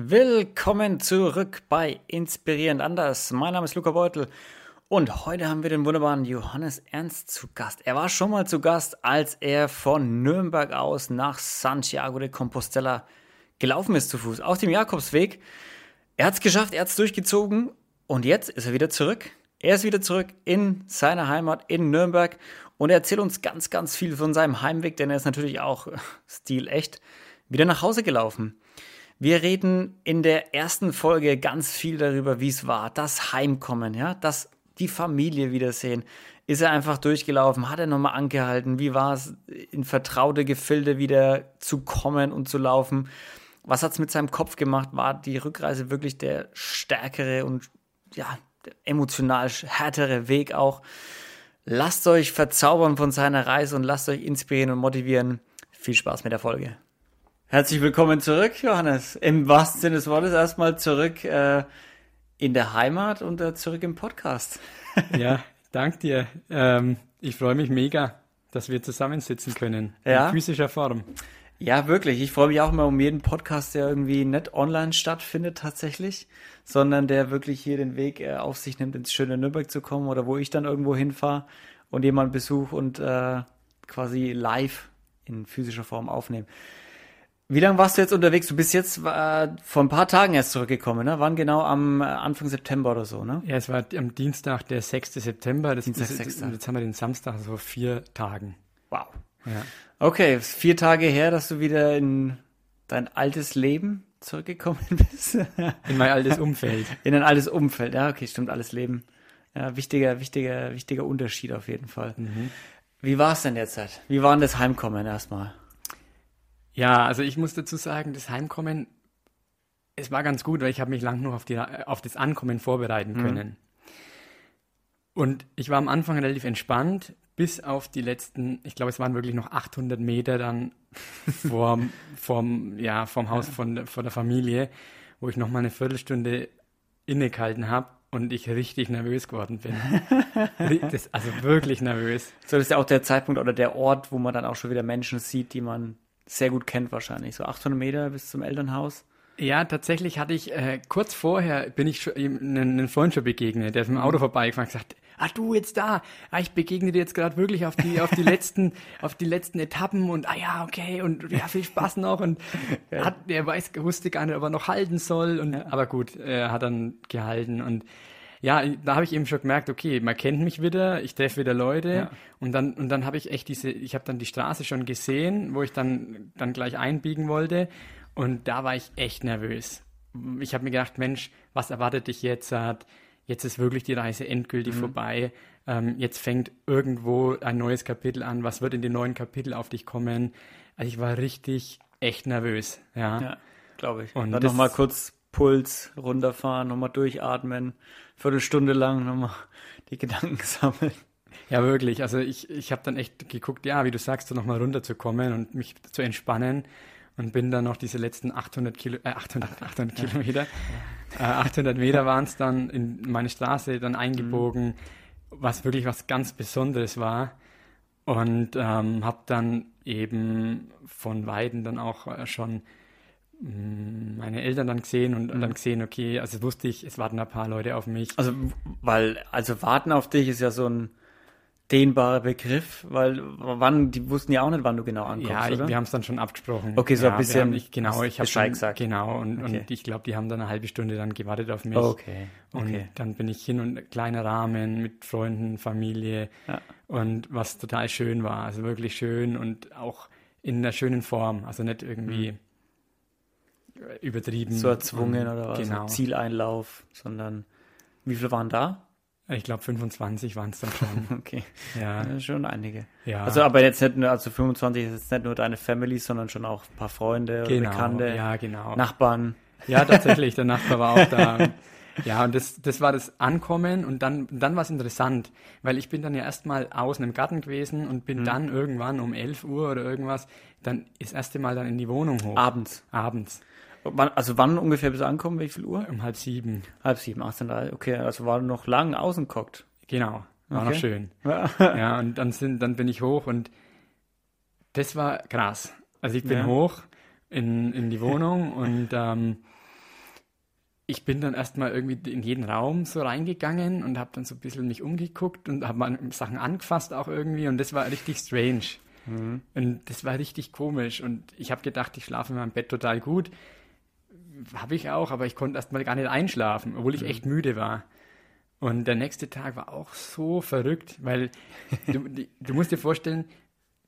Willkommen zurück bei Inspirierend Anders. Mein Name ist Luca Beutel und heute haben wir den wunderbaren Johannes Ernst zu Gast. Er war schon mal zu Gast, als er von Nürnberg aus nach Santiago de Compostela gelaufen ist zu Fuß, auf dem Jakobsweg. Er hat es geschafft, er hat es durchgezogen und jetzt ist er wieder zurück. Er ist wieder zurück in seiner Heimat in Nürnberg und er erzählt uns ganz, ganz viel von seinem Heimweg, denn er ist natürlich auch stilecht wieder nach Hause gelaufen. Wir reden in der ersten Folge ganz viel darüber, wie es war, das Heimkommen, ja, das die Familie wiedersehen. Ist er einfach durchgelaufen? Hat er nochmal angehalten? Wie war es, in vertraute Gefilde wieder zu kommen und zu laufen? Was hat es mit seinem Kopf gemacht? War die Rückreise wirklich der stärkere und ja, emotional härtere Weg auch? Lasst euch verzaubern von seiner Reise und lasst euch inspirieren und motivieren. Viel Spaß mit der Folge. Herzlich willkommen zurück, Johannes. Im wahrsten Sinne des Wortes erstmal zurück äh, in der Heimat und äh, zurück im Podcast. ja, dank dir. Ähm, ich freue mich mega, dass wir zusammensitzen können. Ja. In physischer Form. Ja, wirklich. Ich freue mich auch immer um jeden Podcast, der irgendwie nicht online stattfindet tatsächlich, sondern der wirklich hier den Weg äh, auf sich nimmt, ins schöne Nürnberg zu kommen oder wo ich dann irgendwo hinfahre und jemanden besuche und äh, quasi live in physischer Form aufnehme. Wie lange warst du jetzt unterwegs? Du bist jetzt äh, vor ein paar Tagen erst zurückgekommen, ne? Wann genau? Am äh, Anfang September oder so, ne? Ja, es war am Dienstag, der 6. September. Das, Dienstag, das, 6. Jetzt haben wir den Samstag, so vier Tagen. Wow. Ja. Okay, vier Tage her, dass du wieder in dein altes Leben zurückgekommen bist. in mein altes Umfeld. In ein altes Umfeld, ja, okay, stimmt, alles Leben. Ja, wichtiger, wichtiger, wichtiger Unterschied auf jeden Fall. Mhm. Wie war es denn jetzt? Wie war denn das Heimkommen erstmal? Ja, also ich muss dazu sagen, das Heimkommen, es war ganz gut, weil ich habe mich lang noch auf, die, auf das Ankommen vorbereiten mhm. können. Und ich war am Anfang relativ entspannt, bis auf die letzten, ich glaube, es waren wirklich noch 800 Meter dann vorm, vorm, ja, vorm Haus von, von der Familie, wo ich noch mal eine Viertelstunde innegehalten habe und ich richtig nervös geworden bin. das, also wirklich nervös. So, das ist ja auch der Zeitpunkt oder der Ort, wo man dann auch schon wieder Menschen sieht, die man sehr gut kennt wahrscheinlich. So 800 Meter bis zum Elternhaus. Ja, tatsächlich hatte ich, äh, kurz vorher bin ich schon einen, einen Freund schon begegnet, der ist mit dem Auto vorbeigefahren und gesagt, ah du jetzt da, ah, ich begegne dir jetzt gerade wirklich auf die, auf die letzten, auf die letzten Etappen und ah ja, okay, und ja, viel Spaß noch und ja. hat, er weiß, wusste gar nicht, ob er noch halten soll und, ja. aber gut, er hat dann gehalten und ja, da habe ich eben schon gemerkt, okay, man kennt mich wieder, ich treffe wieder Leute ja. und dann und dann habe ich echt diese, ich habe dann die Straße schon gesehen, wo ich dann dann gleich einbiegen wollte und da war ich echt nervös. Ich habe mir gedacht, Mensch, was erwartet dich jetzt? Jetzt ist wirklich die Reise endgültig mhm. vorbei. Ähm, jetzt fängt irgendwo ein neues Kapitel an. Was wird in den neuen Kapitel auf dich kommen? Also ich war richtig echt nervös. Ja, ja glaube ich. Und dann nochmal kurz Puls runterfahren, nochmal durchatmen, Viertelstunde lang nochmal die Gedanken sammeln. Ja, wirklich. Also ich, ich habe dann echt geguckt, ja, wie du sagst, so nochmal runterzukommen und mich zu entspannen und bin dann noch diese letzten 800, Kilo, äh, 800, 800 Kilometer, äh, 800 Meter waren es dann in meine Straße dann eingebogen, mhm. was wirklich was ganz Besonderes war und ähm, habe dann eben von Weiden dann auch äh, schon meine Eltern dann gesehen und, und, dann mhm. gesehen, okay, also wusste ich, es warten ein paar Leute auf mich. Also, weil, also warten auf dich ist ja so ein dehnbarer Begriff, weil wann, die wussten ja auch nicht, wann du genau ankommst, Ja, ich, wir haben es dann schon abgesprochen. Okay, so ja, ein bisschen. Haben, ich, genau, ich habe gesagt. Genau, und, okay. und ich glaube, die haben dann eine halbe Stunde dann gewartet auf mich. Okay. okay. Und dann bin ich hin und kleiner Rahmen mit Freunden, Familie ja. und was total schön war, also wirklich schön und auch in einer schönen Form, also nicht irgendwie mhm übertrieben. So erzwungen und, oder was? Genau. So Zieleinlauf, sondern wie viele waren da? Ich glaube 25 waren es dann schon. okay. Ja. ja. Schon einige. Ja. Also aber jetzt nicht nur, also 25 ist jetzt nicht nur deine Family, sondern schon auch ein paar Freunde genau. Bekannte. Ja, genau. Nachbarn. Ja, tatsächlich, der Nachbar war auch da. Ja, und das, das war das Ankommen und dann, dann war es interessant, weil ich bin dann ja erstmal außen im Garten gewesen und bin mhm. dann irgendwann um 11 Uhr oder irgendwas, dann das erste Mal dann in die Wohnung hoch. Abends. Abends. Also wann ungefähr bist du angekommen? Wie viel Uhr? Um halb sieben. Halb sieben, 18 Uhr. Okay, also war noch lang außen geguckt. Genau, war okay. noch schön. ja, und dann sind, dann bin ich hoch und das war krass. Also ich bin ja. hoch in, in die Wohnung und ähm, ich bin dann erstmal irgendwie in jeden Raum so reingegangen und habe dann so ein bisschen mich umgeguckt und habe mal Sachen angefasst auch irgendwie und das war richtig strange. Mhm. Und das war richtig komisch und ich habe gedacht, ich schlafe in meinem Bett total gut. Habe ich auch, aber ich konnte erstmal gar nicht einschlafen, obwohl ich mhm. echt müde war. Und der nächste Tag war auch so verrückt, weil du, du musst dir vorstellen,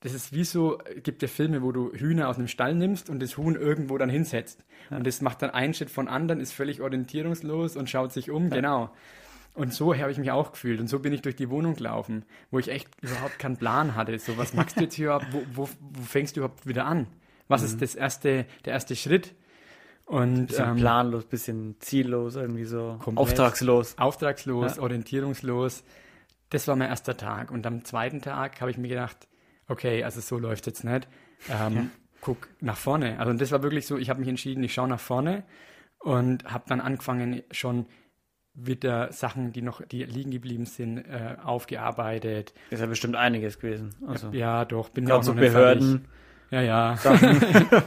das ist wie so, gibt ja Filme, wo du Hühner aus einem Stall nimmst und das Huhn irgendwo dann hinsetzt. Ja. Und das macht dann einen Schritt von anderen, ist völlig orientierungslos und schaut sich um. Ja. Genau. Und so habe ich mich auch gefühlt. Und so bin ich durch die Wohnung gelaufen, wo ich echt überhaupt keinen Plan hatte. So, was machst du jetzt hier überhaupt? Wo, wo, wo fängst du überhaupt wieder an? Was mhm. ist das erste, der erste Schritt? Und, bisschen ähm, planlos, bisschen ziellos, irgendwie so auftragslos. Auftragslos, ja. orientierungslos. Das war mein erster Tag. Und am zweiten Tag habe ich mir gedacht, okay, also so läuft jetzt nicht. Ähm, ja. Guck nach vorne. Also das war wirklich so, ich habe mich entschieden, ich schaue nach vorne und habe dann angefangen schon wieder Sachen, die noch, die liegen geblieben sind, äh, aufgearbeitet. Ist ja bestimmt einiges gewesen. Also, ja, doch, bin ja auch so Behörden. Ja, ja.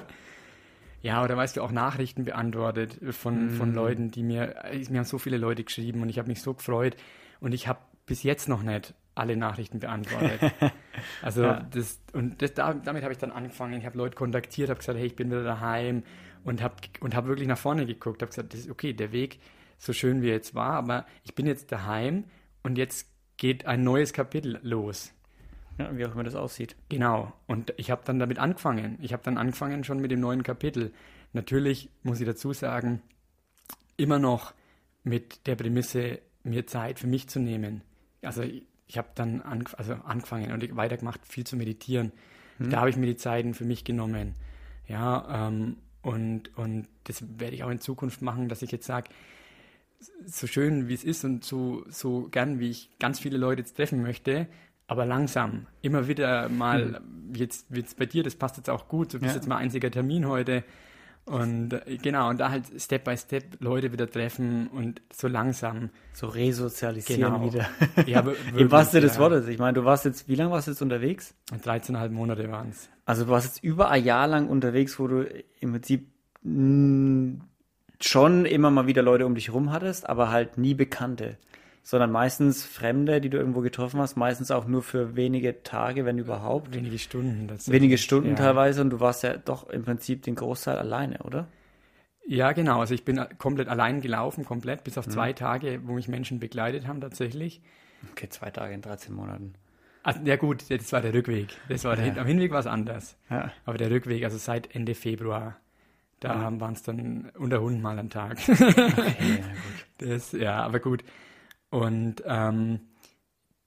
ja, oder weißt du, auch Nachrichten beantwortet von, mm. von Leuten, die mir, mir haben so viele Leute geschrieben und ich habe mich so gefreut und ich habe bis jetzt noch nicht alle Nachrichten beantwortet. also ja. das und das, damit habe ich dann angefangen. Ich habe Leute kontaktiert, habe gesagt, hey, ich bin wieder daheim und habe und habe wirklich nach vorne geguckt, habe gesagt, das ist okay, der Weg so schön wie er jetzt war, aber ich bin jetzt daheim und jetzt geht ein neues Kapitel los. Ja, wie auch immer das aussieht. Genau. Und ich habe dann damit angefangen. Ich habe dann angefangen schon mit dem neuen Kapitel. Natürlich muss ich dazu sagen, immer noch mit der Prämisse, mir Zeit für mich zu nehmen. Also ich habe dann an, also angefangen und weitergemacht, viel zu meditieren. Hm. Da habe ich mir die Zeiten für mich genommen. Ja, ähm, und, und das werde ich auch in Zukunft machen, dass ich jetzt sage, so schön wie es ist und so, so gern, wie ich ganz viele Leute jetzt treffen möchte, aber langsam. Immer wieder mal, hm. jetzt, jetzt bei dir, das passt jetzt auch gut, du bist ja. jetzt mal einziger Termin heute. Und äh, genau, und da halt Step by Step Leute wieder treffen und so langsam. So resozialisieren genau. wieder. Ja, wirklich, Im wahrsten Sinne des Wortes. Ich meine, du warst jetzt, wie lange warst du jetzt unterwegs? 13,5 Monate waren es. Also du warst jetzt über ein Jahr lang unterwegs, wo du im Prinzip mh, schon immer mal wieder Leute um dich herum hattest, aber halt nie Bekannte sondern meistens Fremde, die du irgendwo getroffen hast, meistens auch nur für wenige Tage, wenn überhaupt. Wenige Stunden. Wenige Stunden ja. teilweise und du warst ja doch im Prinzip den Großteil alleine, oder? Ja, genau. Also ich bin komplett allein gelaufen, komplett, bis auf mhm. zwei Tage, wo mich Menschen begleitet haben tatsächlich. Okay, zwei Tage in 13 Monaten. Also, ja gut, das war der Rückweg. Das war ja. der, am Hinweg war es anders. Ja. Aber der Rückweg, also seit Ende Februar, da mhm. waren es dann unter 100 Mal am Tag. Okay, ja, gut. Das, ja, aber gut. Und ähm,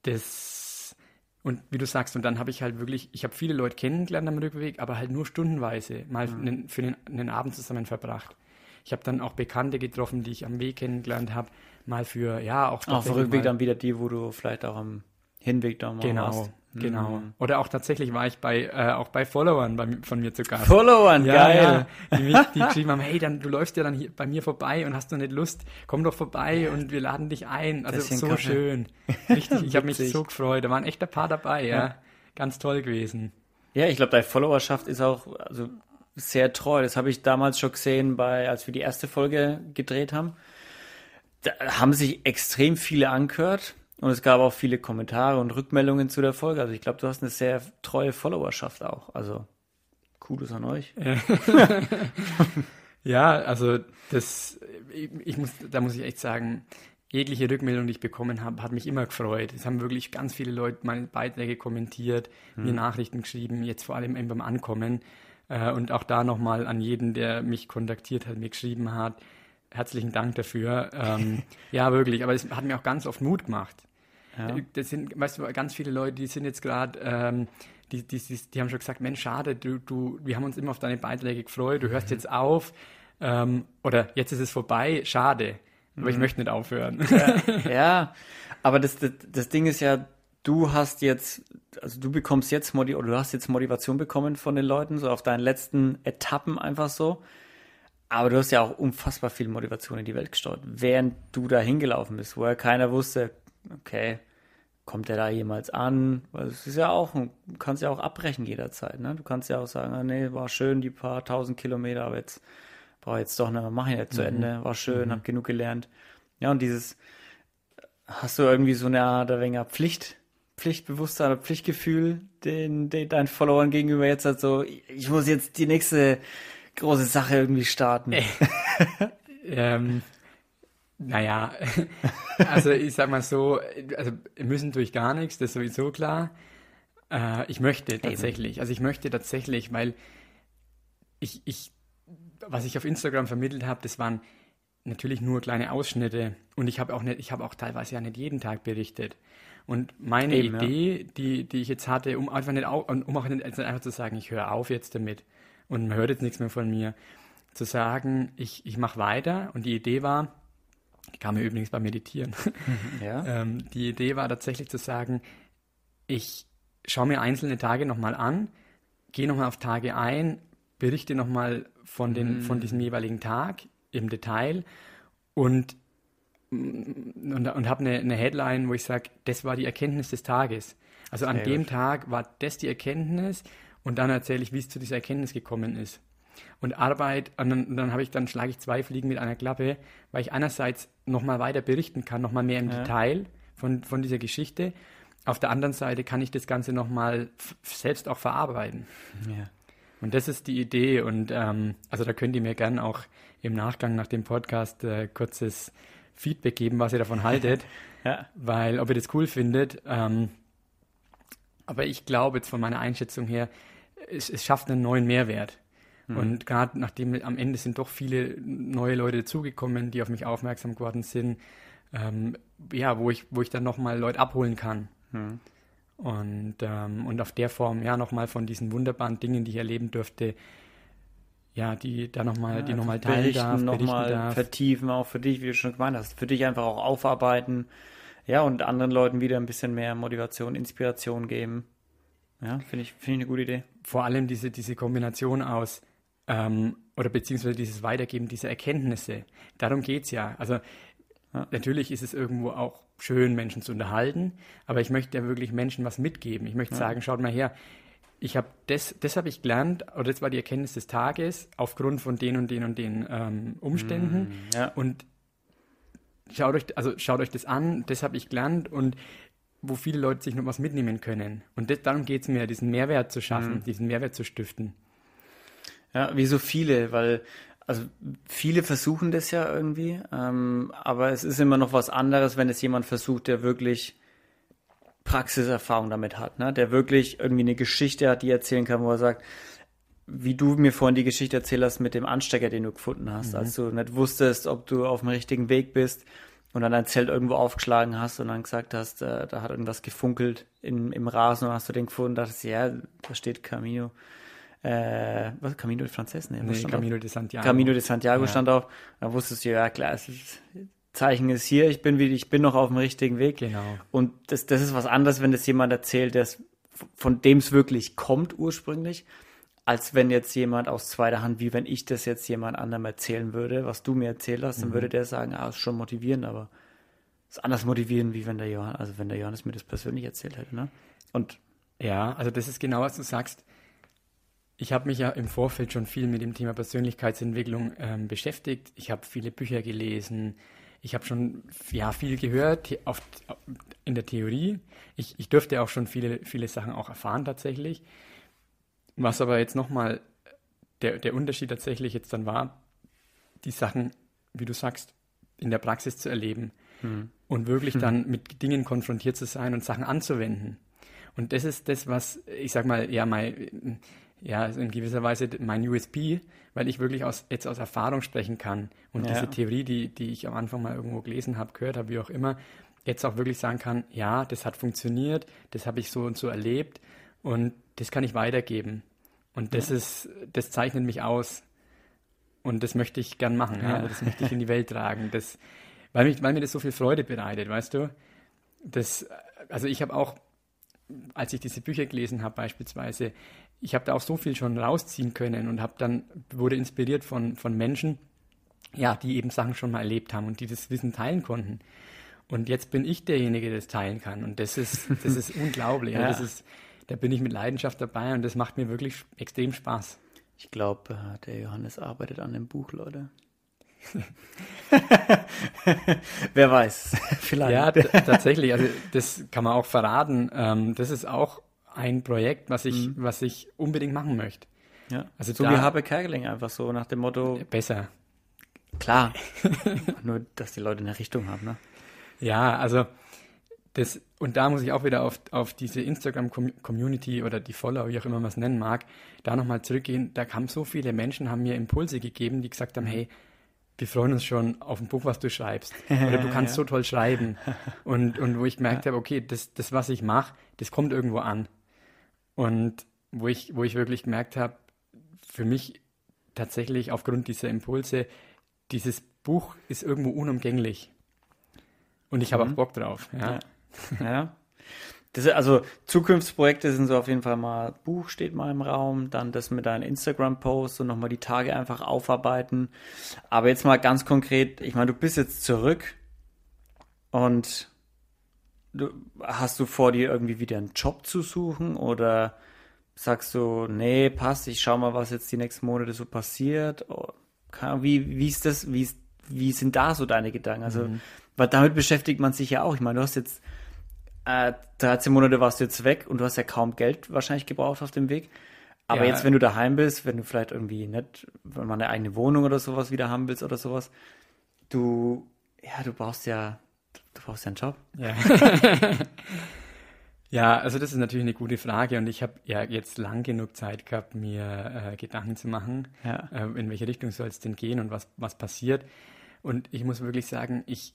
das, und wie du sagst, und dann habe ich halt wirklich, ich habe viele Leute kennengelernt am Rückweg, aber halt nur stundenweise, mal mhm. einen, für den, einen Abend zusammen verbracht. Ich habe dann auch Bekannte getroffen, die ich am Weg kennengelernt habe, mal für, ja, auch. Auf dem Rückweg dann wieder die, wo du vielleicht auch am Hinweg da mal genau, warst. Genau. Mhm. Oder auch tatsächlich war ich bei äh, auch bei Followern bei, von mir zu Gast. Followern, ja, geil. Ja, die, mich, die geschrieben haben, hey, dann du läufst ja dann hier bei mir vorbei und hast du nicht Lust, komm doch vorbei ja. und wir laden dich ein. Also so Kaffee. schön. Richtig, ich habe mich so gefreut. Da waren echt ein paar dabei, ja. ja. Ganz toll gewesen. Ja, ich glaube, deine Followerschaft ist auch also sehr treu. Das habe ich damals schon gesehen, bei als wir die erste Folge gedreht haben. Da haben sich extrem viele angehört und es gab auch viele Kommentare und Rückmeldungen zu der Folge. Also ich glaube, du hast eine sehr treue Followerschaft auch. Also Kudos an euch. ja, also das, ich muss, da muss ich echt sagen, jegliche Rückmeldung, die ich bekommen habe, hat mich immer gefreut. Es haben wirklich ganz viele Leute meine Beiträge kommentiert, hm. mir Nachrichten geschrieben, jetzt vor allem eben beim Ankommen. Äh, und auch da nochmal an jeden, der mich kontaktiert hat, mir geschrieben hat. Herzlichen Dank dafür. Ähm, ja, wirklich. Aber es hat mir auch ganz oft Mut gemacht. Ja. Äh, das sind, weißt du, ganz viele Leute, die sind jetzt gerade, ähm, die, die, die, die, haben schon gesagt, Mensch, schade, du, du, wir haben uns immer auf deine Beiträge gefreut, du hörst mhm. jetzt auf ähm, oder jetzt ist es vorbei, schade. Aber mhm. ich möchte nicht aufhören. Ja, ja. aber das, das, das Ding ist ja, du hast jetzt, also du bekommst jetzt Motiv oder du hast jetzt Motivation bekommen von den Leuten, so auf deinen letzten Etappen einfach so. Aber du hast ja auch unfassbar viel Motivation in die Welt gesteuert, während du da hingelaufen bist, wo ja keiner wusste, okay, kommt er da jemals an? Weil es ist ja auch, du kannst ja auch abbrechen jederzeit, ne? Du kannst ja auch sagen, ah, nee, war schön, die paar tausend Kilometer, aber jetzt boah, jetzt doch, ne, mach ich jetzt zu Mhm. Ende, war schön, hab genug gelernt. Ja, und dieses, hast du irgendwie so eine Art ein wenig Pflicht, Pflichtbewusstsein oder Pflichtgefühl den, den deinen Followern gegenüber jetzt halt so, ich muss jetzt die nächste große Sache irgendwie starten. Ähm, naja, also ich sag mal so, also müssen durch gar nichts, das ist sowieso klar. Äh, ich möchte tatsächlich, also ich möchte tatsächlich, weil ich, ich, was ich auf Instagram vermittelt habe, das waren natürlich nur kleine Ausschnitte und ich habe auch nicht, ich habe auch teilweise ja nicht jeden Tag berichtet. Und meine Eben, ja. Idee, die, die ich jetzt hatte, um einfach nicht, au, um auch nicht also einfach zu sagen, ich höre auf jetzt damit und man hört jetzt nichts mehr von mir, zu sagen, ich, ich mache weiter und die Idee war, kam mir übrigens beim Meditieren, Ja. ähm, die Idee war tatsächlich zu sagen, ich schaue mir einzelne Tage nochmal an, gehe nochmal auf Tage ein, berichte nochmal von, den, von diesem jeweiligen Tag im Detail und, mm, und, und habe eine, eine Headline, wo ich sage, das war die Erkenntnis des Tages. Also an Sehr dem gut. Tag war das die Erkenntnis und dann erzähle ich, wie es zu dieser Erkenntnis gekommen ist. Und Arbeit, und dann, dann habe ich, dann schlage ich zwei Fliegen mit einer Klappe, weil ich einerseits nochmal weiter berichten kann, nochmal mehr im Ja. Detail von, von dieser Geschichte. Auf der anderen Seite kann ich das Ganze nochmal selbst auch verarbeiten. ja. Und das ist die Idee. Und ähm, also da könnt ihr mir gern auch im Nachgang nach dem Podcast äh, kurzes Feedback geben, was ihr davon haltet. Ja. Weil, ob ihr das cool findet. Ähm, aber ich glaube jetzt von meiner Einschätzung her, es, es schafft einen neuen Mehrwert. Und gerade nachdem am Ende sind doch viele neue Leute dazugekommen, die auf mich aufmerksam geworden sind, ähm, ja, wo ich, wo ich dann nochmal Leute abholen kann. Hm. Und, ähm, und auf der Form, ja, nochmal von diesen wunderbaren Dingen, die ich erleben durfte, ja, die da nochmal, die nochmal teilen berichten, darf, berichten nochmal darf. vertiefen, auch für dich, wie du schon gemeint hast. Für dich einfach auch aufarbeiten. Ja, und anderen Leuten wieder ein bisschen mehr Motivation, Inspiration geben. Ja, finde ich, finde ich eine gute Idee. Vor allem diese, diese Kombination aus, ähm, oder beziehungsweise dieses Weitergeben dieser Erkenntnisse. Darum geht's ja. Also Ja. natürlich ist es irgendwo auch schön, Menschen zu unterhalten, aber ich möchte ja wirklich Menschen was mitgeben. Ich möchte sagen, schaut mal her, ich habe das, das habe ich gelernt, oder das war die Erkenntnis des Tages, aufgrund von den und den und den ähm, Umständen. Ja, Und schaut euch, also schaut euch das an, das habe ich gelernt und wo viele Leute sich noch was mitnehmen können. Und das, darum geht es mir, diesen Mehrwert zu schaffen, diesen Mehrwert zu stiften. Ja, wie so viele, weil, also viele versuchen das ja irgendwie, ähm, aber es ist immer noch was anderes, wenn es jemand versucht, der wirklich Praxiserfahrung damit hat, ne? der wirklich irgendwie eine Geschichte hat, die er erzählen kann, wo er sagt, wie du mir vorhin die Geschichte erzählt hast mit dem Anstecker, den du gefunden hast, als du nicht wusstest, ob du auf dem richtigen Weg bist und dann dein Zelt irgendwo aufgeschlagen hast und dann gesagt hast, äh, da hat irgendwas gefunkelt in, im Rasen und hast du den gefunden, dachtest, ja, da steht Camino, äh, was, Camino de Frances? Nee, Nee, Camino de Santiago. Camino de Santiago Ja. stand auf. Dann wusstest du, ja klar, es ist, Zeichen ist hier, ich bin, wie- ich bin noch auf dem richtigen Weg. Genau. Und das, das ist was anderes, wenn das jemand erzählt, es- von dem es wirklich kommt ursprünglich, als wenn jetzt jemand aus zweiter Hand, wie wenn ich das jetzt jemand anderem erzählen würde, was du mir erzählt hast, dann würde der sagen, ah, ist schon motivierend, aber ist anders motivierend, wie wenn der Johannes, also wenn der Johannes mir das persönlich erzählt hätte, ne? Und Ja, also das ist genau, was du sagst. Ich habe mich ja im Vorfeld schon viel mit dem Thema Persönlichkeitsentwicklung ähm, beschäftigt. Ich habe viele Bücher gelesen. Ich habe schon ja, viel gehört auf, in der Theorie. Ich, ich durfte auch schon viele, viele Sachen auch erfahren tatsächlich. Was aber jetzt nochmal der, der Unterschied tatsächlich jetzt dann war, die Sachen, wie du sagst, in der Praxis zu erleben und wirklich dann mit Dingen konfrontiert zu sein und Sachen anzuwenden. Und das ist das, was, ich sag mal, ja, mein, ja, also in gewisser Weise mein USP, weil ich wirklich aus, jetzt aus Erfahrung sprechen kann und Ja. diese Theorie, die, die ich am Anfang mal irgendwo gelesen habe, gehört habe, wie auch immer, jetzt auch wirklich sagen kann, ja, das hat funktioniert, das habe ich so und so erlebt und das kann ich weitergeben. Und das ist, das zeichnet mich aus. Und das möchte ich gern machen, ja. Ja. das möchte ich in die Welt tragen. Das, weil, mich, weil mir das so viel Freude bereitet, weißt du? Das, also ich habe auch, als ich diese Bücher gelesen habe beispielsweise, ich habe da auch so viel schon rausziehen können und habe dann, wurde inspiriert von, von Menschen, ja, die eben Sachen schon mal erlebt haben und die das Wissen teilen konnten. Und jetzt bin ich derjenige, der das teilen kann. Und das ist, das ist unglaublich. Ja. Das ist, da bin ich mit Leidenschaft dabei und das macht mir wirklich extrem Spaß. Ich glaube, äh, der Johannes arbeitet an dem Buch, Leute. Wer weiß, vielleicht. Ja, tatsächlich. Also das kann man auch verraten. Ähm, das ist auch ein Projekt, was ich, mhm. was ich unbedingt machen möchte. Ja. Also so da, wie Habe Kerkeling einfach so nach dem Motto. Besser. Klar. Nur, dass die Leute eine Richtung haben, ne? Ja, also das, und da muss ich auch wieder auf, auf diese Instagram-Community oder die Follower, wie auch immer man es nennen mag, da nochmal zurückgehen. Da kamen so viele Menschen, haben mir Impulse gegeben, die gesagt haben, mhm. hey, wir freuen uns schon auf ein Buch, was du schreibst. Oder du kannst ja. so toll schreiben. Und, und wo ich gemerkt ja. habe, okay, das, das, was ich mache, das kommt irgendwo an. Und wo ich, wo ich wirklich gemerkt habe, für mich tatsächlich aufgrund dieser Impulse, dieses Buch ist irgendwo unumgänglich. Und ich habe mhm. auch Bock drauf. Ja. ja. ja. Das, also Zukunftsprojekte sind so auf jeden Fall mal, Buch steht mal im Raum, dann das mit deinen Instagram-Posts und nochmal die Tage einfach aufarbeiten. Aber jetzt mal ganz konkret, ich meine, du bist jetzt zurück und du, hast du vor, dir irgendwie wieder einen Job zu suchen oder sagst du, nee, passt, ich schau mal, was jetzt die nächsten Monate so passiert? Oh, wie, wie ist das, wie, wie sind da so deine Gedanken? Also, mhm. weil damit beschäftigt man sich ja auch. Ich meine, du hast jetzt äh, 13 Monate warst du jetzt weg und du hast ja kaum Geld wahrscheinlich gebraucht auf dem Weg. Aber ja. jetzt, wenn du daheim bist, wenn du vielleicht irgendwie nicht, wenn man eine eigene Wohnung oder sowas wieder haben willst oder sowas, du, ja, du brauchst ja, brauchst ja einen Job. Ja. ja, also das ist natürlich eine gute Frage und ich habe ja jetzt lang genug Zeit gehabt, mir äh, Gedanken zu machen, ja. äh, in welche Richtung soll es denn gehen und was, was passiert. Und ich muss wirklich sagen, ich,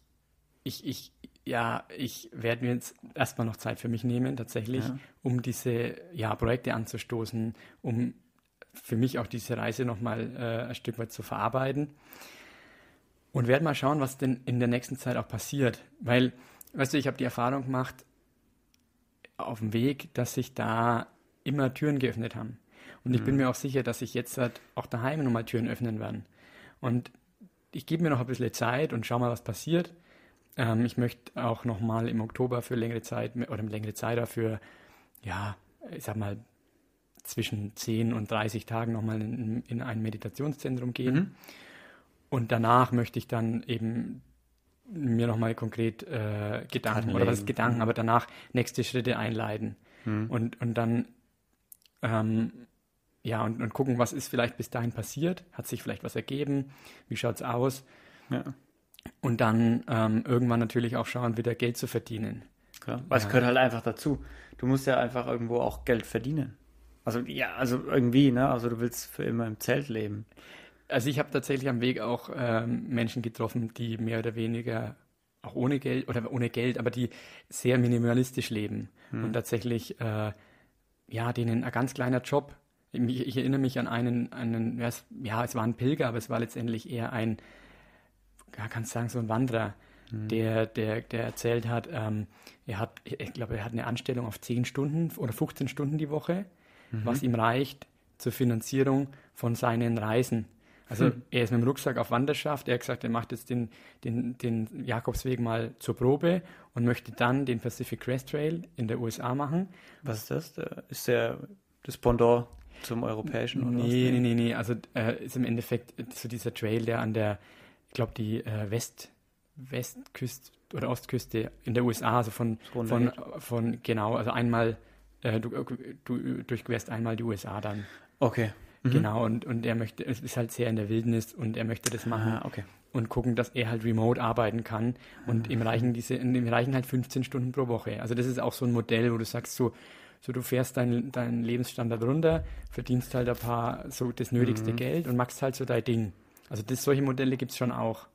ich, ich, ja, ich werde mir jetzt erstmal noch Zeit für mich nehmen, tatsächlich, ja. um diese ja, Projekte anzustoßen, um für mich auch diese Reise nochmal äh, ein Stück weit zu verarbeiten. Und werde mal schauen, was denn in der nächsten Zeit auch passiert. Weil, weißt du, ich habe die Erfahrung gemacht auf dem Weg, dass sich da immer Türen geöffnet haben. Und ich mhm. bin mir auch sicher, dass sich jetzt halt auch daheim nochmal Türen öffnen werden. Und ich gebe mir noch ein bisschen Zeit und schau mal, was passiert. Ähm, ich möchte auch nochmal im Oktober für längere Zeit oder längere Zeit dafür, ja, ich sag mal, zwischen 10 und 30 Tagen nochmal in, in ein Meditationszentrum gehen. Mhm. Und danach möchte ich dann eben mir nochmal konkret äh, Gedanken, oder was ist Gedanken, mhm. aber danach nächste Schritte einleiten. Mhm. Und, und dann, ähm, ja, und, und gucken, was ist vielleicht bis dahin passiert, hat sich vielleicht was ergeben, wie schaut es aus. Ja. Und dann ähm, irgendwann natürlich auch schauen, wieder Geld zu verdienen. Klar. Was ja. gehört halt einfach dazu. Du musst ja einfach irgendwo auch Geld verdienen. Also ja, also irgendwie, ne? Also du willst für immer im Zelt leben. Also ich habe tatsächlich am Weg auch ähm, Menschen getroffen, die mehr oder weniger auch ohne Geld oder ohne Geld, aber die sehr minimalistisch leben hm. und tatsächlich äh, ja denen ein ganz kleiner Job. Ich, ich erinnere mich an einen, einen ja, es war ein Pilger, aber es war letztendlich eher ein ja, kannst sagen, so ein Wanderer, mhm. der, der, der erzählt hat, ähm, er hat, ich glaube, er hat eine Anstellung auf 10 Stunden oder 15 Stunden die Woche, mhm. was ihm reicht zur Finanzierung von seinen Reisen. Also hm. er ist mit dem Rucksack auf Wanderschaft. Er hat gesagt, er macht jetzt den, den, den Jakobsweg mal zur Probe und möchte dann den Pacific Crest Trail in der USA machen. Was ist das? Ist der das Pendant zum europäischen? Nee, nee, nee, nee. Also äh, ist im Endeffekt so dieser Trail, der an der ich glaube, die äh, West, Westküste oder Ostküste in der USA, also von, von, von, genau, also einmal, äh, du, du durchquerst einmal die USA dann. Okay. Mhm. Genau, und, und er möchte, es ist halt sehr in der Wildnis und er möchte das machen. Ah, okay. Und gucken, dass er halt remote arbeiten kann. Und mhm. ihm reichen diese, ihm reichen halt 15 Stunden pro Woche. Also das ist auch so ein Modell, wo du sagst, so, so du fährst deinen dein Lebensstandard runter, verdienst halt ein paar, so das nötigste mhm. Geld und machst halt so dein Ding. Also das, solche Modelle gibt es schon auch.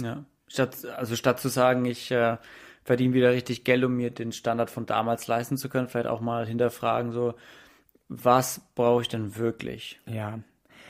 Ja. Statt, also statt zu sagen, ich äh, verdiene wieder richtig Geld, um mir den Standard von damals leisten zu können, vielleicht auch mal hinterfragen, so, was brauche ich denn wirklich? Ja.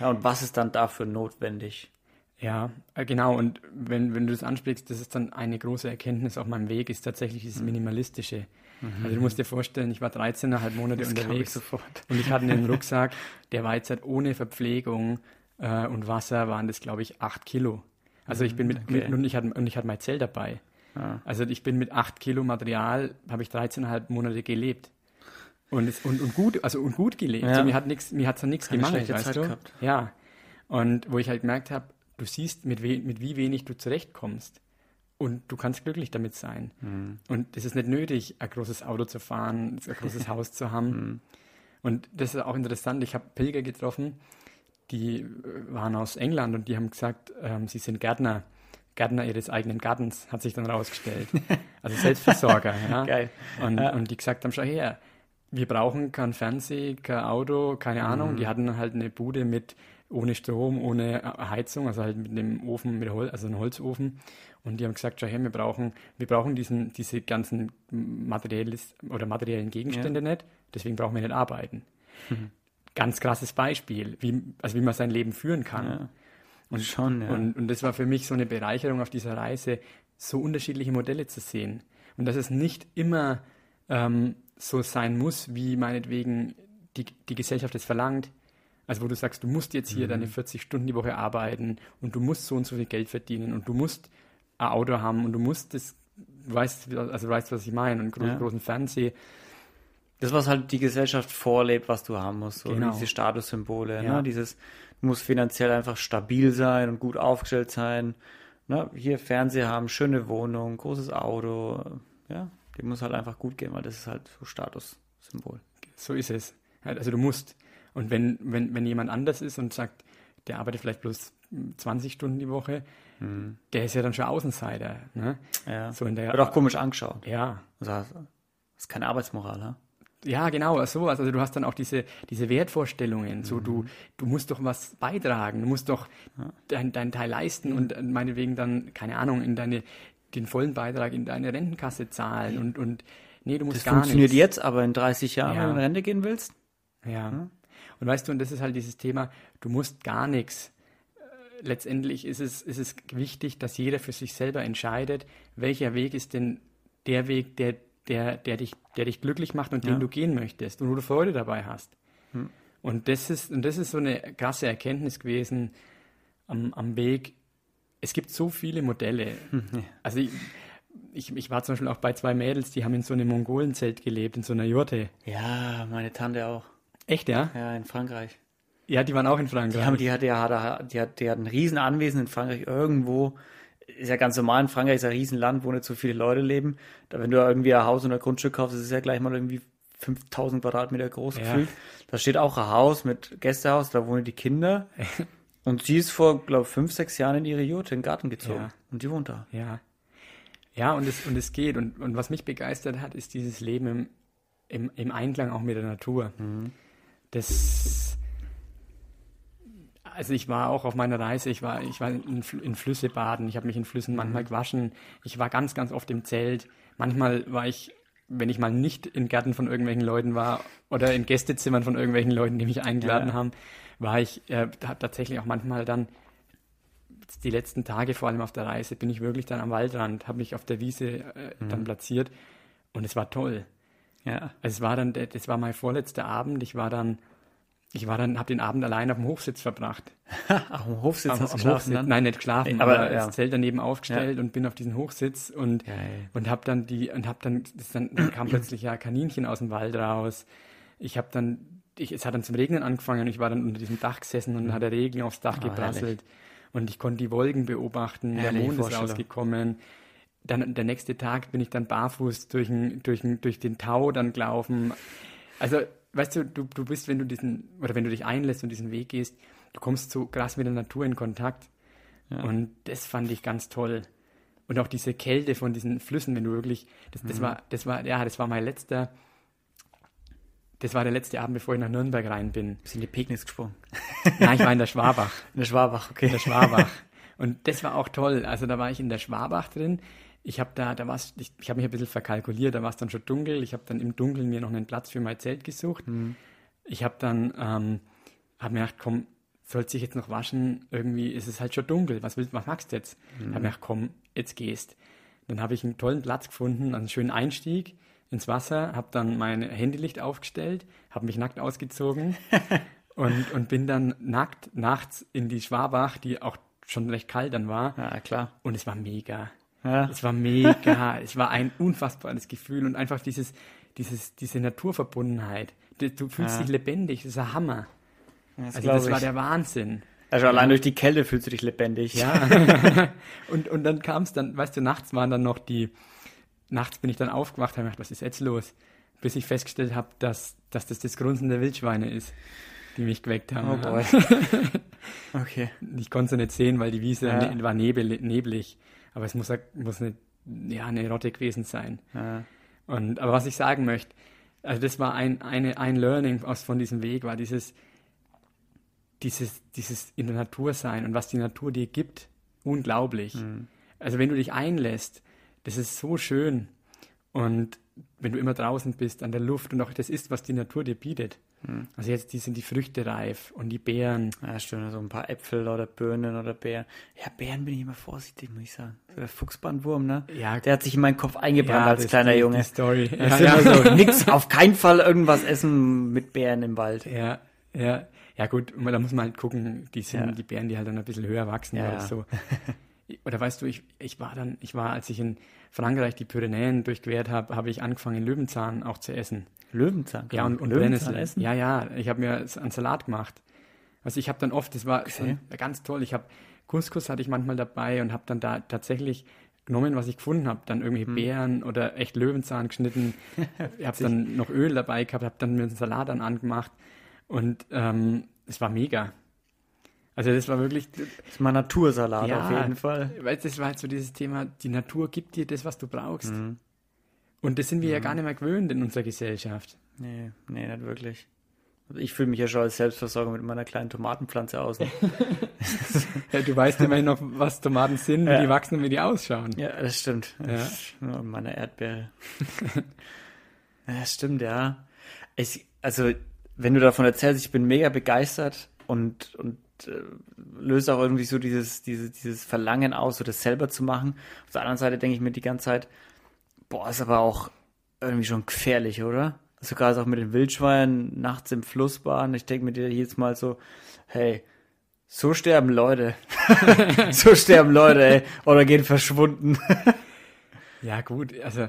Ja, und was ist dann dafür notwendig? Ja, äh, genau. Und wenn, wenn du das ansprichst, das ist dann eine große Erkenntnis auf meinem Weg, ist tatsächlich dieses mhm. Minimalistische. Mhm. Also du musst dir vorstellen, ich war 13,5 Monate das unterwegs ich und ich hatte einen Rucksack, der war jetzt halt ohne Verpflegung äh, und Wasser waren das, glaube ich, acht Kilo. Also ich bin mit, okay. mit und, ich hatte, und ich hatte mein Zelt dabei. Ah. Also ich bin mit acht Kilo Material, habe ich 13,5 Monate gelebt. Und, es, und, und gut, also und gut gelebt. Ja. So, mir hat nichts, mir hat's dann nichts gemangelt, schlechte weißt Zeit du? gehabt. Ja. Und wo ich halt gemerkt habe, du siehst, mit, we mit wie wenig du zurechtkommst. Und du kannst glücklich damit sein. Mhm. Und es ist nicht nötig, ein großes Auto zu fahren, ein großes Haus zu haben. Mhm. Und das ist auch interessant. Ich habe Pilger getroffen, die äh, waren aus England und die haben gesagt, ähm, sie sind Gärtner, Gärtner ihres eigenen Gartens, hat sich dann rausgestellt. Also Selbstversorger, ja. Geil. Und, Ja. und die gesagt haben, schau her, wir brauchen kein Fernseh, kein Auto, keine Ahnung. Mhm. Die hatten halt eine Bude mit ohne Strom, ohne Heizung, also halt mit einem Ofen, mit Hol also einem Holzofen. Und die haben gesagt, schau her, wir brauchen, wir brauchen diesen, diese ganzen oder materiellen Gegenstände nicht, deswegen brauchen wir nicht arbeiten. Ganz krasses Beispiel, wie, also wie man sein Leben führen kann. Ja. Und schon, ja. Und, und das war für mich so eine Bereicherung auf dieser Reise, so unterschiedliche Modelle zu sehen. Und dass es nicht immer ähm, so sein muss, wie meinetwegen die, die Gesellschaft es verlangt. Also wo du sagst, du musst jetzt hier deine 40 Stunden die Woche arbeiten und du musst so und so viel Geld verdienen und du musst ein Auto haben und du musst das, du weißt, also du weißt, was ich meine, und einen großen, Ja. großen Fernseher. Das, was halt die Gesellschaft vorlebt, was du haben musst. So Genau. diese Statussymbole. Ja. Ne? Dieses, du musst finanziell einfach stabil sein und gut aufgestellt sein. Ne? Hier Fernseher haben, schöne Wohnung, großes Auto. Ja, dem muss halt einfach gut gehen, weil das ist halt so Statussymbol. So ist es. Halt, Also du musst. Und wenn, wenn, wenn jemand anders ist und sagt, der arbeitet vielleicht bloß 20 Stunden die Woche, der ist ja dann schon Außenseiter. Ne? Ja. So in der, Wird auch komisch angeschaut. ja, Also, das ist keine Arbeitsmoral, ha? ja, genau, sowas. Also du hast dann auch diese, diese Wertvorstellungen. So, du, du musst doch was beitragen, du musst doch dein, deinen Teil leisten und äh, meinetwegen dann, keine Ahnung, in deine, den vollen Beitrag in deine Rentenkasse zahlen und, und nee, du musst Das gar funktioniert nichts. jetzt, aber in 30 Jahren, Ja. wenn du in Rente gehen willst? Ja. Und weißt du, und das ist halt dieses Thema, du musst gar nichts. Äh, Letztendlich ist es, ist es wichtig, dass jeder für sich selber entscheidet, welcher Weg ist denn der Weg, der, der, der, dich, der dich glücklich macht und Ja. den du gehen möchtest und wo du Freude dabei hast. Und, das ist, und das ist so eine krasse Erkenntnis gewesen am, am Weg. Es gibt so viele Modelle. Also ich, ich, ich war zum Beispiel auch bei zwei Mädels, die haben in so einem Mongolenzelt gelebt, in so einer Jurte. Ja, meine Tante auch. Echt, ja? Ja, in Frankreich. Ja, die waren auch in Frankreich. Die, haben, die, hat, die, hat, die, hat, die hat ein riesen Anwesen in Frankreich irgendwo. Ist ja ganz normal, in Frankreich ist ein Riesenland, wo nicht so viele Leute leben. Da, wenn du irgendwie ein Haus oder ein Grundstück kaufst, ist es ja gleich mal irgendwie 5000 Quadratmeter groß Ja. gefühlt. Da steht auch ein Haus mit Gästehaus, da wohnen die Kinder. Und sie ist vor, glaube fünf, sechs Jahren in ihre Jurte in den Garten gezogen. Ja. Und die wohnt da. Ja. Ja, und es, und es geht. Und, und was mich begeistert hat, ist dieses Leben im, im, im Einklang auch mit der Natur. Das. Also ich war auch auf meiner Reise, ich war, ich war in, in Flüsse baden, ich habe mich in Flüssen manchmal gewaschen, ich war ganz, ganz oft im Zelt. Manchmal war ich, wenn ich mal nicht in Gärten von irgendwelchen Leuten war oder in Gästezimmern von irgendwelchen Leuten, die mich eingeladen Ja. haben, war ich äh, tatsächlich auch manchmal dann die letzten Tage, vor allem auf der Reise, bin ich wirklich dann am Waldrand, habe mich auf der Wiese äh, dann platziert und es war toll. Ja. Also es war dann, das war mein vorletzter Abend. Ich war dann, ich war dann, habe den Abend allein auf dem Hochsitz verbracht. Im Hochsitz Am- hast du am geschlafen Hochsitz, dann? nein, nicht geschlafen, Aber, aber, ja. das Zelt daneben aufgestellt und bin auf diesen Hochsitz und Geil. und habe dann die und habe dann, dann, dann kam plötzlich ja Kaninchen aus dem Wald raus. Ich habe dann, ich, es hat dann zum Regnen angefangen und ich war dann unter diesem Dach gesessen und hat der Regen aufs Dach Oh, geprasselt und ich konnte die Wolken beobachten. Der Herrliche Mond ist rausgekommen. Dann der nächste Tag bin ich dann barfuß durch, den- durch, den- durch den Tau dann gelaufen. Also, weißt du, du, du bist, wenn du diesen, oder wenn du dich einlässt und diesen Weg gehst, du kommst so krass mit der Natur in Kontakt. Und das fand ich ganz toll. Und auch diese Kälte von diesen Flüssen, wenn du wirklich, das, das war, das war, ja, das war mein letzter, das war der letzte Abend, bevor ich nach Nürnberg rein bin. Bist in die Pegnitz gesprungen. Nein, ich war in der Schwabach. In der Schwabach, okay. In der Schwabach. Und das war auch toll. Also da war ich in der Schwabach drin. Ich habe da, da war's, ich, ich habe mich ein bisschen verkalkuliert, da war es dann schon dunkel. Ich habe dann im Dunkeln mir noch einen Platz für mein Zelt gesucht. Ich habe dann, ähm, habe mir gedacht, komm, sollst dich jetzt noch waschen? Irgendwie ist es halt schon dunkel. Was willst, was magst du jetzt? Habe mir gedacht, komm, jetzt gehst. Dann habe ich einen tollen Platz gefunden, einen schönen Einstieg ins Wasser, habe dann mein Handylicht aufgestellt, habe mich nackt ausgezogen und, und bin dann nackt nachts in die Schwabach, die auch schon recht kalt dann war. Ja, klar. Und es war mega. Ja. Es war mega. es war ein unfassbares Gefühl und einfach dieses, dieses, diese Naturverbundenheit. Du, du fühlst Ja. dich lebendig, das ist ein Hammer. Das Also das war der Wahnsinn. Also allein durch die Kälte fühlst du dich lebendig. Ja. und, und dann kam es dann, weißt du, nachts waren dann noch die, nachts bin ich dann aufgewacht, habe gedacht, was ist jetzt los? Bis ich festgestellt habe, dass, dass das das Grunzen der Wildschweine ist, die mich geweckt haben. Oh boy. okay. Ich konnte sie nicht sehen, weil die Wiese Ja. ne- war nebel, neblig. Aber es muss, muss eine, ja, eine Rotte gewesen sein. Ja. Und, aber was ich sagen möchte, also das war ein, eine, ein Learning aus, von diesem Weg, war dieses, dieses, dieses in der Natur sein und was die Natur dir gibt, unglaublich. Also wenn du dich einlässt, das ist so schön. Und wenn du immer draußen bist, an der Luft und auch das ist, was die Natur dir bietet. Also jetzt die sind die Früchte reif und die Beeren. Ja, stimmt. So ein paar Äpfel oder Birnen oder Beeren. Ja, Beeren bin ich immer vorsichtig, muss ich sagen. So der Fuchsbandwurm, ne? Ja, Der hat sich in meinen Kopf eingebrannt als das- kleiner die, Junge. Die Story. Ja, ja. so, nix, auf keinen Fall irgendwas essen mit Beeren im Wald. Ja, ja, ja gut, da muss man halt gucken, die sind Ja. die Bären, die halt dann ein bisschen höher wachsen Ja, oder ja. so. Oder weißt du, ich, ich war dann, ich war, als ich in Frankreich die Pyrenäen durchquert habe, habe ich angefangen, Löwenzahn auch zu essen. Löwenzahn. Ja, und, und Löwenzahn Brennnessel. Ja, ja, ich habe mir einen Salat gemacht. Also ich habe dann oft, das war so Okay. ganz toll, ich habe Couscous hatte ich manchmal dabei und habe dann da tatsächlich genommen, was ich gefunden habe, dann irgendwelche Hm. Beeren oder echt Löwenzahn geschnitten. ich habe dann noch Öl dabei gehabt, habe dann mir einen Salat dann angemacht und ähm, es war mega. Also das war wirklich, Das mal Natursalat Ja. auf jeden Fall. weil das war halt so dieses Thema, die Natur gibt dir das, was du brauchst. Mhm. Und das sind wir ja gar nicht mehr gewöhnt in unserer Gesellschaft. Nee, nee, nicht wirklich. Also ich fühle mich ja schon als Selbstversorger mit meiner kleinen Tomatenpflanze aus. Ja, du weißt immerhin noch, was Tomaten sind, wie Ja. die wachsen und wie die ausschauen. ja, das stimmt. Ja. Ja. Meine Erdbeere. ja, das stimmt, ja. Ich, also, wenn du davon erzählst, ich bin mega begeistert und, und äh, löse auch irgendwie so dieses, dieses, dieses Verlangen aus, so das selber zu machen. Auf der anderen Seite denke ich mir die ganze Zeit, boah, ist aber auch irgendwie schon gefährlich, oder? Sogar auch mit den Wildschweinen nachts im Fluss baden. Ich denke mir dir jedes Mal so, hey, so sterben Leute. so sterben Leute, ey. Oder gehen verschwunden. Ja, gut, also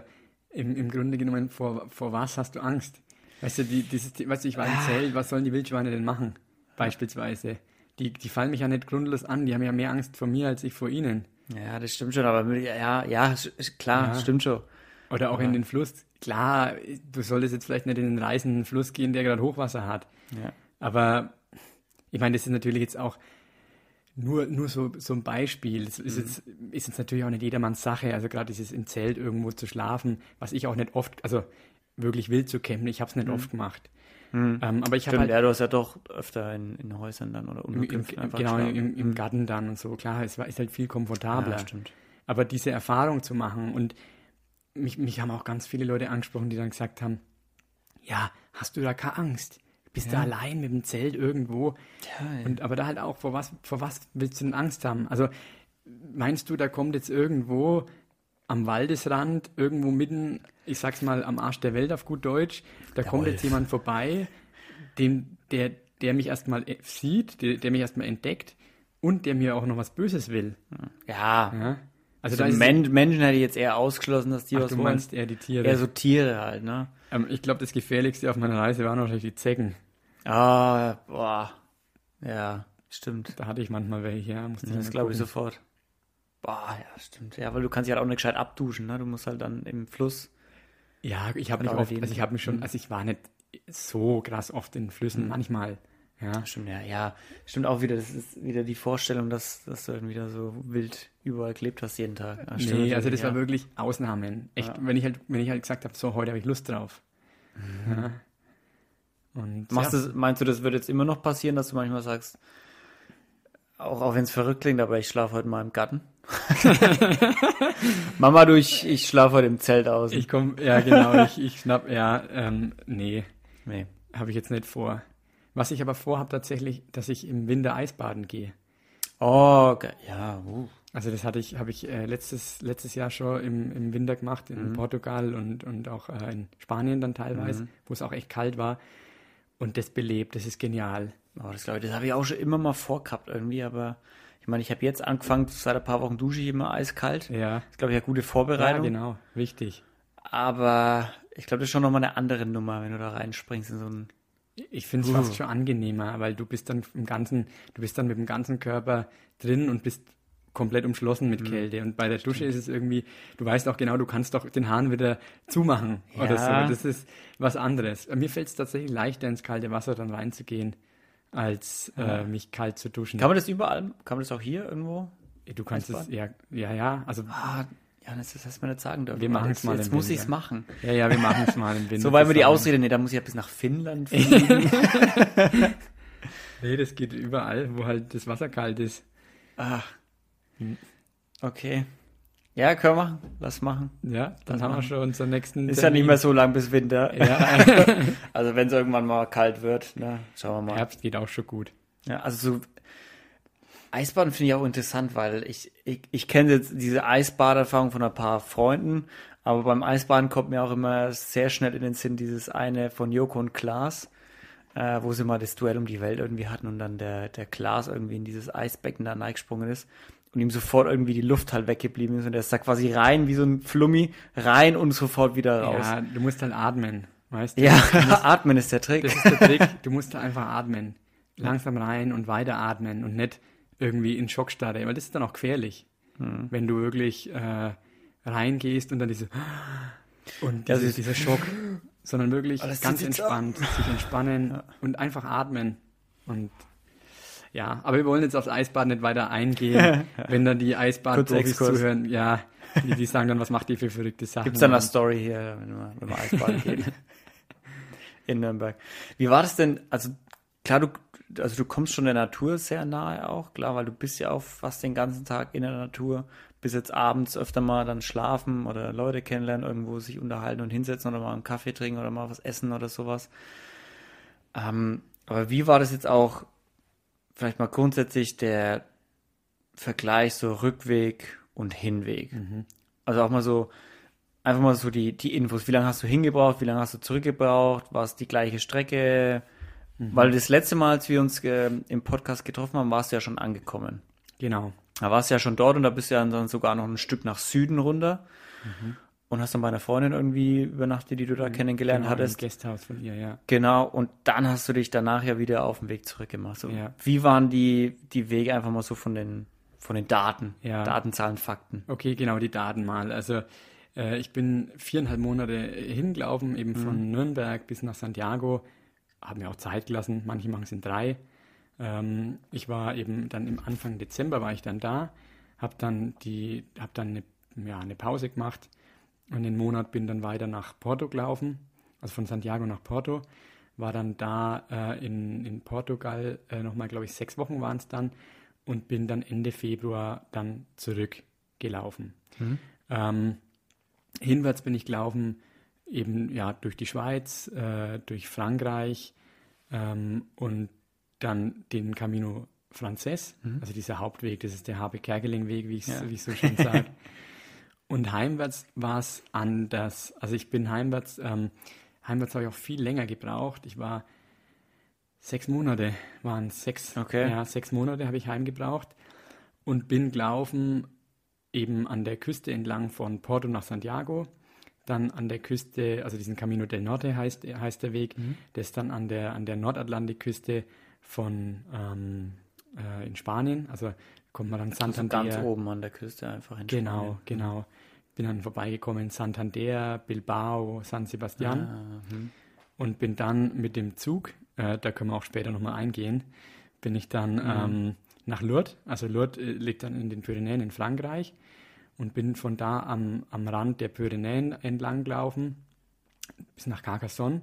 im, im Grunde genommen, vor, vor was hast du Angst? Weißt du, die, dieses, weißt du, ich war im Zelt, was sollen die Wildschweine denn machen? Beispielsweise. Die, die fallen mich ja nicht grundlos an, die haben ja mehr Angst vor mir als ich vor ihnen. Ja, das stimmt schon, aber ja, ja, klar, Ja. stimmt schon. Oder auch in den Fluss. Klar, du solltest jetzt vielleicht nicht in den reißenden Fluss gehen, der gerade Hochwasser hat. Ja. Aber ich meine, das ist natürlich jetzt auch nur, nur so, so ein Beispiel. Das ist, jetzt, ist jetzt natürlich auch nicht jedermanns Sache. Also gerade dieses im Zelt irgendwo zu schlafen, was ich auch nicht oft, also wirklich wild zu campen, ich habe es nicht oft gemacht. Ähm, aber ich habe halt ja, du hast ja doch öfter in, in Häusern dann oder im, im, Unterkünften einfach genau, im, im Garten dann und so, klar, es war, ist halt viel komfortabler. ja, stimmt. Aber diese Erfahrung zu machen und mich, mich haben auch ganz viele Leute angesprochen, die dann gesagt haben, ja, hast du da keine Angst? Bist du Ja. allein mit dem Zelt irgendwo? Ja. Und aber da halt auch, vor was, vor was willst du denn Angst haben? Also meinst du, da kommt jetzt irgendwo am Waldesrand, irgendwo mitten, ich sag's mal, am Arsch der Welt auf gut Deutsch, da kommt Wolf. jetzt jemand vorbei, dem, der, der mich erstmal äh, sieht, der, der mich erstmal entdeckt und der mir auch noch was Böses will. ja. Ja? Also, Also Men Menschen hätte ich jetzt eher ausgeschlossen, dass die Ach, was du wollen. meinst eher die Tiere. Eher so Tiere halt, ne? ähm, ich glaube, das Gefährlichste auf meiner Reise waren wahrscheinlich die Zecken. Ah, boah. Ja, stimmt. Da hatte ich manchmal welche, ja. Musste Das glaube ich sofort. Boah, ja, stimmt. Ja, weil du kannst dich halt auch nicht gescheit abduschen, ne? Du musst halt dann im Fluss. Ja, ich habe mich oft, also ich habe mich schon, Mhm. also ich war nicht so krass oft in Flüssen, manchmal. Ja. Stimmt, ja, ja. Stimmt auch wieder, das ist wieder die Vorstellung, dass, dass du dann wieder so wild überall gelebt hast jeden Tag. Ja, stimmt Nee, also das war ja. wirklich Ausnahmen. Echt, Ja. wenn ich halt, wenn ich halt gesagt habe, so heute habe ich Lust drauf. Ja. Und Machst du, meinst du, das wird jetzt immer noch passieren, dass du manchmal sagst, auch, auch wenn es verrückt klingt, aber ich schlafe heute mal im Garten? Mama, du, ich, ich schlafe heute im Zelt aus. ich komme, ja genau, ich, ich schnapp, ja, ähm, nee, nee. habe ich jetzt nicht vor. Was ich aber vorhabe tatsächlich, dass ich im Winter Eisbaden gehe. Oh, ge- ja, uh. Also das hatte ich, habe ich äh, letztes, letztes Jahr schon im, im Winter gemacht, in Mhm. Portugal und, und auch äh, in Spanien dann teilweise, wo es auch echt kalt war. Und das belebt, das ist genial. Oh, das glaube ich, das habe ich auch schon immer mal vorgehabt irgendwie, aber ich meine, ich habe jetzt angefangen, seit ein paar Wochen dusche ich immer eiskalt. Ja, Das ist, glaube ich, eine gute ja Vorbereitung. genau, wichtig. Aber ich glaube, das ist schon nochmal eine andere Nummer, wenn du da reinspringst in so ein. Ich finde es Uh. fast schon angenehmer, weil du bist dann im ganzen, du bist dann mit dem ganzen Körper drin und bist komplett umschlossen Mhm. mit Kälte. Und bei der Dusche ist es irgendwie, du weißt auch genau, du kannst doch den Hahn wieder zumachen oder Ja. so. Das ist was anderes. Mir fällt es tatsächlich leichter, ins kalte Wasser dann reinzugehen, als äh, mich kalt zu duschen. Kann man das überall? Kann man das auch hier irgendwo? du kannst es, ja, ja, ja, also, Ah, Janis, das hast du mir nicht sagen dürfen. Wir machen's jetzt, mal Jetzt muss ich es machen. ja, ja, wir machen es mal im Winter. So, weil mir die. Ausrede, nee, da muss ich ja bis nach Finnland fliegen. Nee, das geht überall, wo halt das Wasser kalt ist. Ach. Okay. Ja, können wir machen. Lass machen. Ja, dann Das haben wir machen. schon unseren nächsten Ist ja nicht Termin. mehr so lang bis Winter. Ja, Also wenn es irgendwann mal kalt wird, ne, schauen wir mal. Herbst geht auch schon gut. Ja, also so Eisbaden finde ich auch interessant, weil ich, ich, ich kenne jetzt diese Eisbaderfahrung von ein paar Freunden, aber beim Eisbaden kommt mir auch immer sehr schnell in den Sinn dieses eine von Joko und Klaas, äh, wo sie mal das Duell um die Welt irgendwie hatten und dann der, der Klaas irgendwie in dieses Eisbecken da reingesprungen ist und ihm sofort irgendwie die Luft halt weggeblieben ist und er ist da quasi rein wie so ein Flummi, rein und sofort wieder raus. Ja, du musst halt atmen, weißt du? Ja, atmen ist der Trick. Das ist der Trick. Du musst da einfach atmen. Langsam rein und weiter atmen und nicht irgendwie in Schockstarre, weil das ist dann auch gefährlich. Hm. Wenn du wirklich äh, reingehst und dann diese und Ja, diese, das- dieser Schock, sondern wirklich Oh, ganz entspannt, sich entspannen und einfach atmen. Und ja, aber wir wollen jetzt aufs Eisbad nicht weiter eingehen, wenn dann die Eisbad-Profis zuhören, ja, die, die sagen dann, was macht ihr für verrückte Sachen? Gibt's da eine Story hier, wenn wir, wenn wir Eisbaden gehen? In Nürnberg. Wie war das denn? Also, klar, du, also du kommst schon der Natur sehr nahe auch, klar, weil du bist ja auch fast den ganzen Tag in der Natur, bis jetzt abends öfter mal dann schlafen oder Leute kennenlernen, irgendwo sich unterhalten und hinsetzen oder mal einen Kaffee trinken oder mal was essen oder sowas. Ähm, aber wie war das jetzt auch, vielleicht mal grundsätzlich der Vergleich so Rückweg und Hinweg? Also auch mal so, einfach mal so die, die Infos. Wie lange hast du hingebraucht? Wie lange hast du zurückgebraucht? War es die gleiche Strecke? Weil das letzte Mal, als wir uns äh, im Podcast getroffen haben, warst du ja schon angekommen. Genau. Da warst du ja schon dort und da bist du ja dann sogar noch ein Stück nach Süden runter. Und hast dann bei einer Freundin irgendwie übernachtet, die du da kennengelernt genau, hattest. Im Gasthaus von ihr, ja. Genau, und dann hast du dich danach ja wieder auf den Weg zurückgemacht. So, Ja. Wie waren die, die Wege einfach mal so von den, von den Daten? Ja. Daten, Zahlen, Fakten. Okay, genau, die Daten mal. Also äh, ich bin viereinhalb Monate hingelaufen, eben von Nürnberg bis nach Santiago. Haben mir auch Zeit gelassen, manche machen es in drei. Ähm, ich war eben dann im Anfang Dezember war ich dann da, habe dann die, habe dann eine, ja, eine Pause gemacht und den Monat bin dann weiter nach Porto gelaufen, also von Santiago nach Porto. War dann da äh, in, in Portugal äh, nochmal, glaube ich, sechs Wochen waren es dann und bin dann Ende Februar dann zurückgelaufen. Ähm, hinwärts bin ich gelaufen, eben ja durch die Schweiz, äh, durch Frankreich ähm, und dann den Camino Frances, also dieser Hauptweg, das ist der Habe Kerkeling-Weg, wie ich Ja. es so schön sage. und heimwärts war es anders. Also ich bin heimwärts, ähm, heimwärts habe ich auch viel länger gebraucht. Ich war sechs Monate, waren sechs, Okay. ja, sechs Monate habe ich heimgebraucht und bin gelaufen eben an der Küste entlang von Porto nach Santiago, dann an der Küste, also diesen Camino del Norte heißt, heißt der Weg, der ist dann an der, an der Nordatlantikküste von ähm, äh, in Spanien, also kommt man dann Also Santander. ganz oben an der Küste einfach in Genau, Spanien. genau. Bin dann vorbeigekommen, Santander, Bilbao, San Sebastian Ah, hm. und bin dann mit dem Zug, äh, da können wir auch später nochmal eingehen, bin ich dann ähm, nach Lourdes, also Lourdes äh, liegt dann in den Pyrenäen in Frankreich und bin von da am, am Rand der Pyrenäen entlang gelaufen bis nach Carcassonne.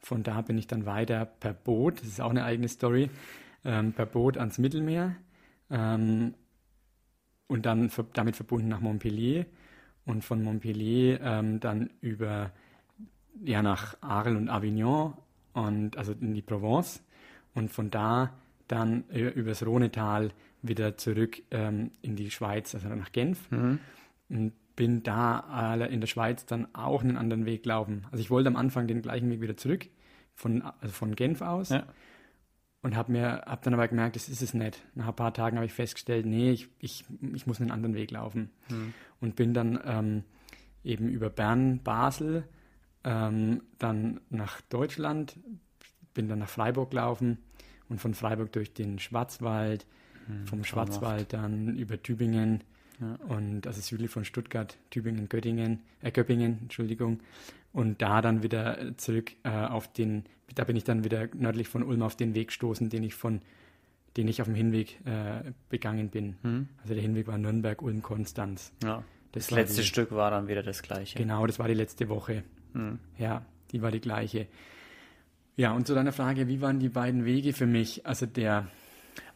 Von da bin ich dann weiter per Boot, das ist auch eine eigene Story, ähm, per Boot ans Mittelmeer ähm, und dann ver damit verbunden nach Montpellier und von Montpellier ähm, dann über ja nach Arles und Avignon und also in die Provence und von da dann äh, übers Rhonetal wieder zurück ähm, in die Schweiz, also nach Genf Mhm. und bin da alle in der Schweiz dann auch einen anderen Weg laufen. Also ich wollte am Anfang den gleichen Weg wieder zurück von also von Genf aus Ja. Und habe mir hab dann aber gemerkt, das ist es nicht. Nach ein paar Tagen habe ich festgestellt, nee, ich, ich, ich muss einen anderen Weg laufen Mhm. und bin dann ähm, eben über Bern, Basel ähm, dann nach Deutschland, bin dann nach Freiburg gelaufen und von Freiburg durch den Schwarzwald, hm, vom Schwarzwald dann über Tübingen ja. und also südlich von Stuttgart, Tübingen, Göttingen, äh, Göppingen, Entschuldigung, und da dann wieder zurück äh, auf den, da bin ich dann wieder nördlich von Ulm auf den Weg gestoßen, den ich von, den ich auf dem Hinweg äh, begangen bin. Hm. Also der Hinweg war Nürnberg, Ulm, Konstanz. Ja. Das, das letzte die, Stück war dann wieder das gleiche. Genau, das war die letzte Woche. Hm. Ja, die war die gleiche. Ja, und zu deiner Frage, wie waren die beiden Wege für mich? Also der.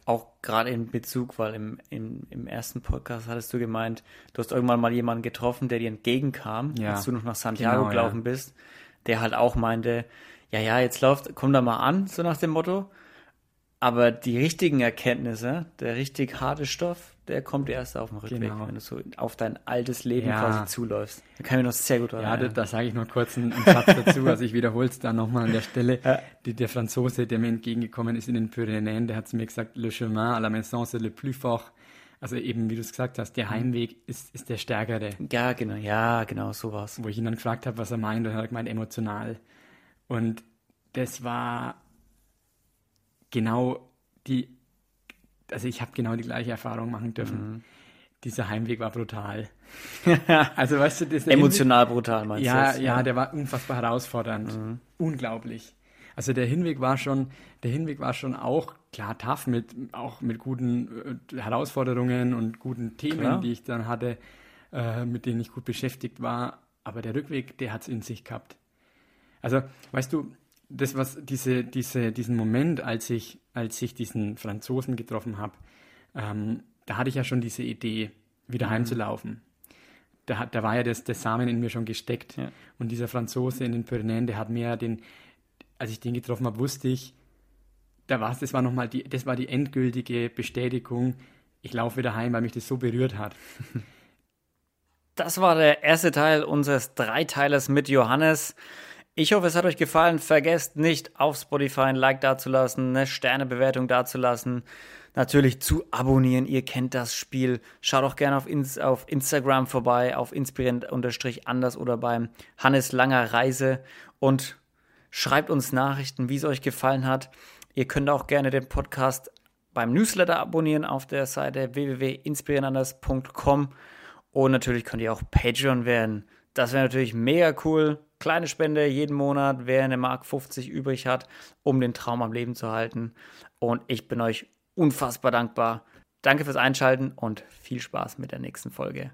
Auch gerade in Bezug, weil im, im, im ersten Podcast hattest du gemeint, du hast irgendwann mal jemanden getroffen, der dir entgegenkam, ja. als du noch nach Santiago genau, gelaufen ja. bist, der halt auch meinte, ja, ja, jetzt läuft, komm da mal an, so nach dem Motto. Aber die richtigen Erkenntnisse, der richtig harte Stoff, der kommt erst auf dem Rückweg, genau. wenn du so auf dein altes Leben ja. quasi zuläufst. Da kann ich mir noch sehr gut erinnern. Ja, da, da sage ich noch kurz einen, einen Satz dazu, also ich wiederhole es da nochmal an der Stelle. Ja. Die, der Franzose, der mir entgegengekommen ist in den Pyrenäen, der hat zu mir gesagt, le chemin à la maison c'est le plus fort. Also eben, wie du es gesagt hast, der mhm. Heimweg ist, ist der stärkere. Ja, genau, ja, genau, sowas. Wo ich ihn dann gefragt habe, was er meint, und er hat gemeint, emotional. Und das war genau die, also ich habe genau die gleiche Erfahrung machen dürfen. Mhm. Dieser Heimweg war brutal. also weißt du, das emotional Hinweg, brutal meinst ja, du? Das? Ja, ja, der war unfassbar herausfordernd. Mhm. Unglaublich. Also der Hinweg war schon, der Hinweg war schon auch klar tough mit auch mit guten äh, Herausforderungen und guten Themen, klar. die ich dann hatte, äh, mit denen ich gut beschäftigt war. Aber der Rückweg, der hat es in sich gehabt. Also, weißt du, das, was diese, diese, diesen Moment, als ich, als ich diesen Franzosen getroffen habe, ähm, da hatte ich ja schon diese Idee, wieder mhm. heimzulaufen. Da, da war ja das, das Samen in mir schon gesteckt. Ja. Und dieser Franzose in den Pyrenäen, der hat mir den, als ich den getroffen habe, wusste ich, da war das war nochmal die, das war die endgültige Bestätigung, ich laufe wieder heim, weil mich das so berührt hat. Das war der erste Teil unseres Dreiteilers mit Johannes. Ich hoffe, es hat euch gefallen. Vergesst nicht, auf Spotify ein Like dazulassen, eine Sternebewertung dazulassen, natürlich zu abonnieren. Ihr kennt das Spiel. Schaut auch gerne auf, ins, auf Instagram vorbei, auf inspirierend-anders oder beim Hannes Langer Reise und schreibt uns Nachrichten, wie es euch gefallen hat. Ihr könnt auch gerne den Podcast beim Newsletter abonnieren auf der Seite www.inspirierendanders.com und natürlich könnt ihr auch Patreon werden. Das wäre natürlich mega cool kleine Spende jeden Monat, wer eine Mark 50 übrig hat, um den Traum am Leben zu halten. Und ich bin euch unfassbar dankbar. Danke fürs Einschalten und viel Spaß mit der nächsten Folge.